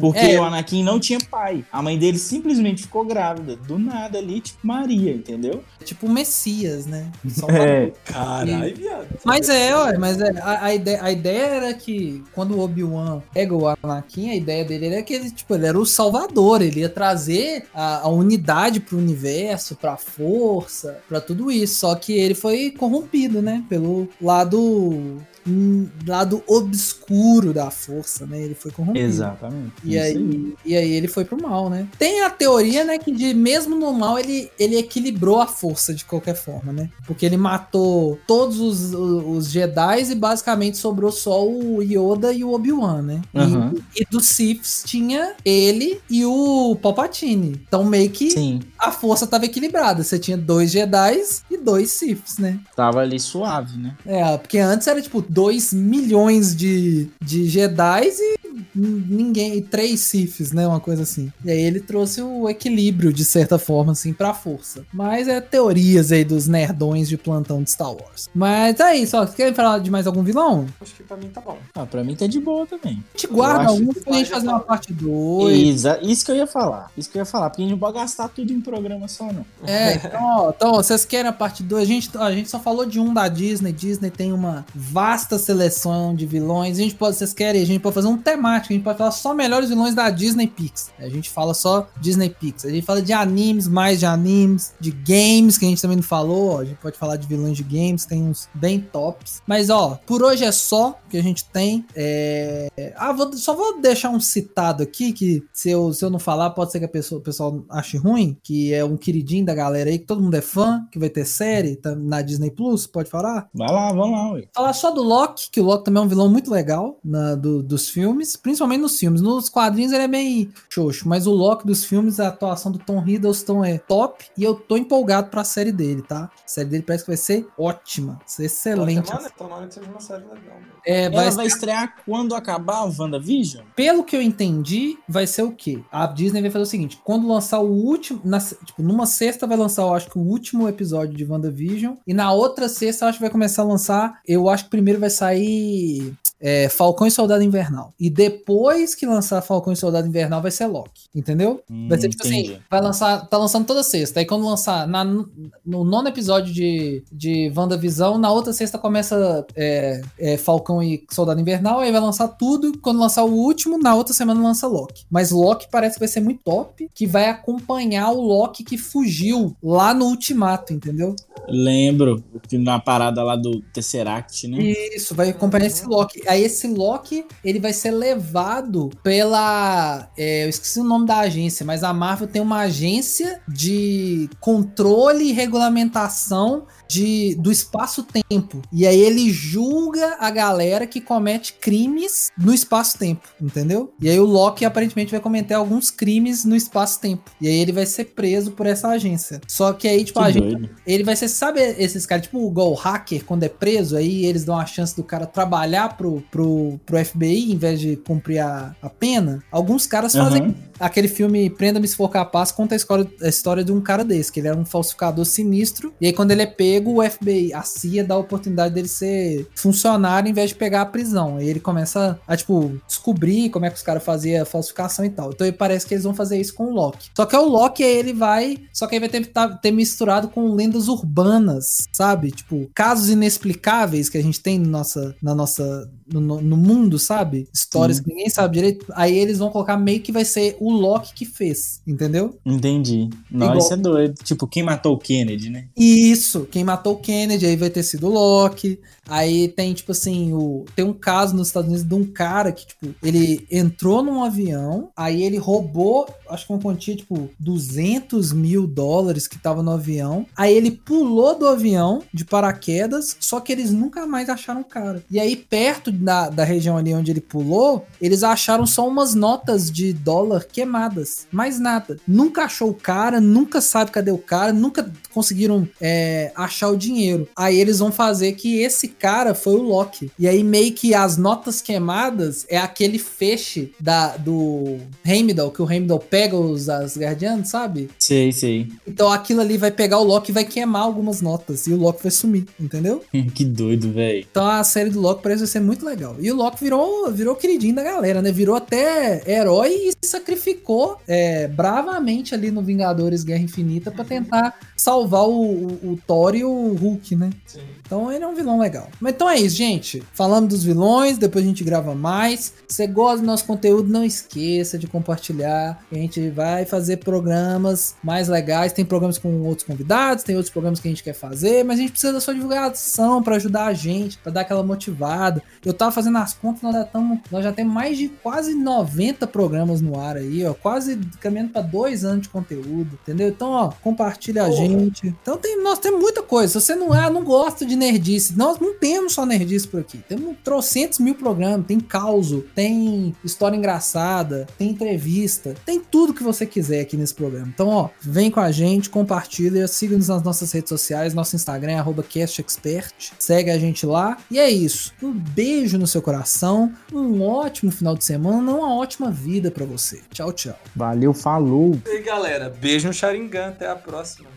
Porque é. o Anakin não tinha pai. A mãe dele simplesmente ficou grávida, do nada ali, tipo Maria, entendeu? Tipo o Messias, né? Só É. Caralho, viado. Mas é, ué, mas é, a, a ideia, a ideia era que quando o Obi-Wan pega o Anakin, a ideia dele era que ele, tipo, ele era o salvador, ele ia trazer a, a unidade pro universo, pra força, pra tudo isso. Só que ele foi corrompido, né? Pelo lado. Hum, lado obscuro da força, né? Ele foi corrompido. Exatamente. E aí, e aí ele foi pro mal, né? Tem a teoria, né, que de mesmo no mal ele, ele equilibrou a força de qualquer forma, né? Porque ele matou todos os, os Jedi e basicamente sobrou só o Yoda e o Obi-Wan, né? E- Aham. E, dos Siths tinha ele e o Palpatine. Então meio que Sim, a força tava equilibrada. Você tinha dois Jedi e dois Siths, né? tava ali suave, né? É, porque antes era tipo 2 milhões de, de Jedi e ninguém, e três Siths, né? Uma coisa assim. E aí ele trouxe o equilíbrio, de certa forma, assim, pra força. Mas é teorias aí dos nerdões de plantão de Star Wars. Mas é isso, ó. Vocês querem falar de mais algum vilão? Acho que pra mim tá bom. Ah, pra mim tá de boa também. A gente guarda que pra gente fazer uma parte 2. Exa- isso que eu ia falar. Isso que eu ia falar. Porque a gente não pode gastar tudo em programa só, não. É, então, ó, então, vocês querem a parte 2? A gente, a gente só falou de um da Disney. Disney tem uma vasta seleção de vilões. A gente pode, vocês querem, a gente pode fazer um temático. A gente pode falar só melhores vilões da Disney Pix. A gente fala só Disney Pix. A gente fala de animes, mais de animes, de games, que a gente também não falou. ó. A gente pode falar de vilões de games, tem uns bem tops. Mas, ó, por hoje é só que a gente tem. É... Ah, vou- só vou deixar um citado aqui, que se eu, se eu não falar, pode ser que a pessoa, o pessoal ache ruim, que é um queridinho da galera aí, que todo mundo é fã, que vai ter série tá na Disney Plus, pode falar? Vai lá, vamos lá, ué. Falar só do Loki, que o Loki também é um vilão muito legal na- do- dos filmes, principalmente nos filmes. Nos quadrinhos ele é meio xoxo, mas o Loki dos filmes, a atuação do Tom Hiddleston é top e eu tô empolgado pra série dele, tá? A série dele parece que vai ser ótima, vai ser excelente. Tomara, tomara que seja uma série legal. mano. É, vai Ela vai estrear quando acabar o WandaVision? Pelo que eu entendi, vai ser o quê? A Disney vai fazer o seguinte: quando lançar o último. na tipo, numa sexta vai lançar, eu acho que o último episódio de WandaVision. E na outra sexta, eu acho que vai começar a lançar. Eu acho que primeiro vai sair. É, Falcão e Soldado Invernal. E depois que lançar Falcão e Soldado Invernal, vai ser Loki. Entendeu? Hum, vai ser tipo assim: entendi. vai lançar. Tá lançando toda sexta. Aí quando lançar na- no nono episódio de, de WandaVisão, na outra sexta começa é, é, Falcão e Soldado Invernal, aí vai lançar tudo. Quando lançar o último, na outra semana lança Loki. Mas Loki parece que vai ser muito top, que vai acompanhar o Loki que fugiu lá no Ultimato, entendeu? Lembro na parada lá do Tesseract, né? Isso, vai acompanhar esse Loki. Aí esse Loki, ele vai ser levado pela. é, eu esqueci o nome da agência, mas a Marvel tem uma agência de controle e regulamentação de, do espaço-tempo. E aí ele julga a galera que comete crimes no espaço-tempo, entendeu? E aí o Loki aparentemente vai cometer alguns crimes no espaço-tempo. E aí ele vai ser preso por essa agência. Só que aí, tipo, Que a gente ele vai ser, sabe esses caras, tipo igual o hacker, quando é preso, aí eles dão a chance do cara trabalhar pro, pro, pro FBI em vez de cumprir a, a pena? Alguns caras fazem. Aham. Aquele filme Prenda-me se for capaz conta a história, a história de um cara desse, que ele era um falsificador sinistro, e aí quando ele é pego, o FBI, a CIA dá a oportunidade dele ser funcionário em vez de pegar a prisão. Aí ele começa a, tipo, descobrir como é que os caras faziam a falsificação e tal. Então parece que eles vão fazer isso com o Loki. Só que é o Loki, aí ele vai. Só que aí vai ter, tá- ter misturado com lendas urbanas, sabe? Tipo, casos inexplicáveis que a gente tem no nossa, na nossa. No, no- mundo, sabe? Histórias Sim. que ninguém sabe direito. Aí eles vão colocar meio que vai ser o Loki que fez, entendeu? Entendi. Não, Igual- isso é doido. Tipo, quem matou o Kennedy, né? Isso, quem matou o Kennedy, aí vai ter sido o Loki. Aí tem, tipo assim, o, tem um caso nos Estados Unidos de um cara que, tipo, ele entrou num avião, aí ele roubou, acho que uma quantia, tipo, 200 mil dólares que tava no avião. Aí ele pulou do avião de paraquedas, só que eles nunca mais acharam o cara. E aí, perto da, da região ali onde ele pulou, eles acharam só umas notas de dólar queimadas. Mais nada. Nunca achou o cara, nunca sabe cadê o cara, nunca conseguiram é, achar o dinheiro. Aí eles vão fazer que esse cara foi o Loki. E aí meio que as notas queimadas é aquele feixe da, do Heimdall, que o Heimdall pega os as Guardianos, sabe? Sei, sei. Então aquilo ali vai pegar o Loki e vai queimar algumas notas. E o Loki vai sumir, entendeu? que doido, velho. Então a série do Loki parece ser muito legal. E o Loki virou, virou queridinho da galera, né? Virou até herói e se sacrificou é, bravamente ali no Vingadores Guerra Infinita para tentar salvar o, o, o, Thor e o Hulk, né? Sim. Então ele é um vilão legal. Mas então é isso, gente. Falamos dos vilões, depois a gente grava mais. Se você gosta do nosso conteúdo, não esqueça de compartilhar. A gente vai fazer programas mais legais. Tem programas com outros convidados, tem outros programas que a gente quer fazer, mas a gente precisa da sua divulgação para ajudar a gente, para dar aquela motivada. Eu tava fazendo as contas, nós já, tamo, nós já temos mais de quase 90 programas no ar aí, ó. Quase caminhando para dois anos de conteúdo, entendeu? Então, ó, compartilha a gente. Então tem, nós temos muita coisa. Se você não é, não gosta de nerdice, nós não temos só nerdice por aqui. Temos trocentos mil programas, tem causo, tem história engraçada, tem entrevista, tem tudo que você quiser aqui nesse programa. Então, ó, vem com a gente, compartilha, siga-nos nas nossas redes sociais, nosso Instagram é @castexpert. Segue a gente lá. E é isso. Um beijo no seu coração, um ótimo final de semana, uma ótima vida para você. Tchau, tchau. Valeu, falou. E aí, galera, beijo no Sharingan, até a próxima.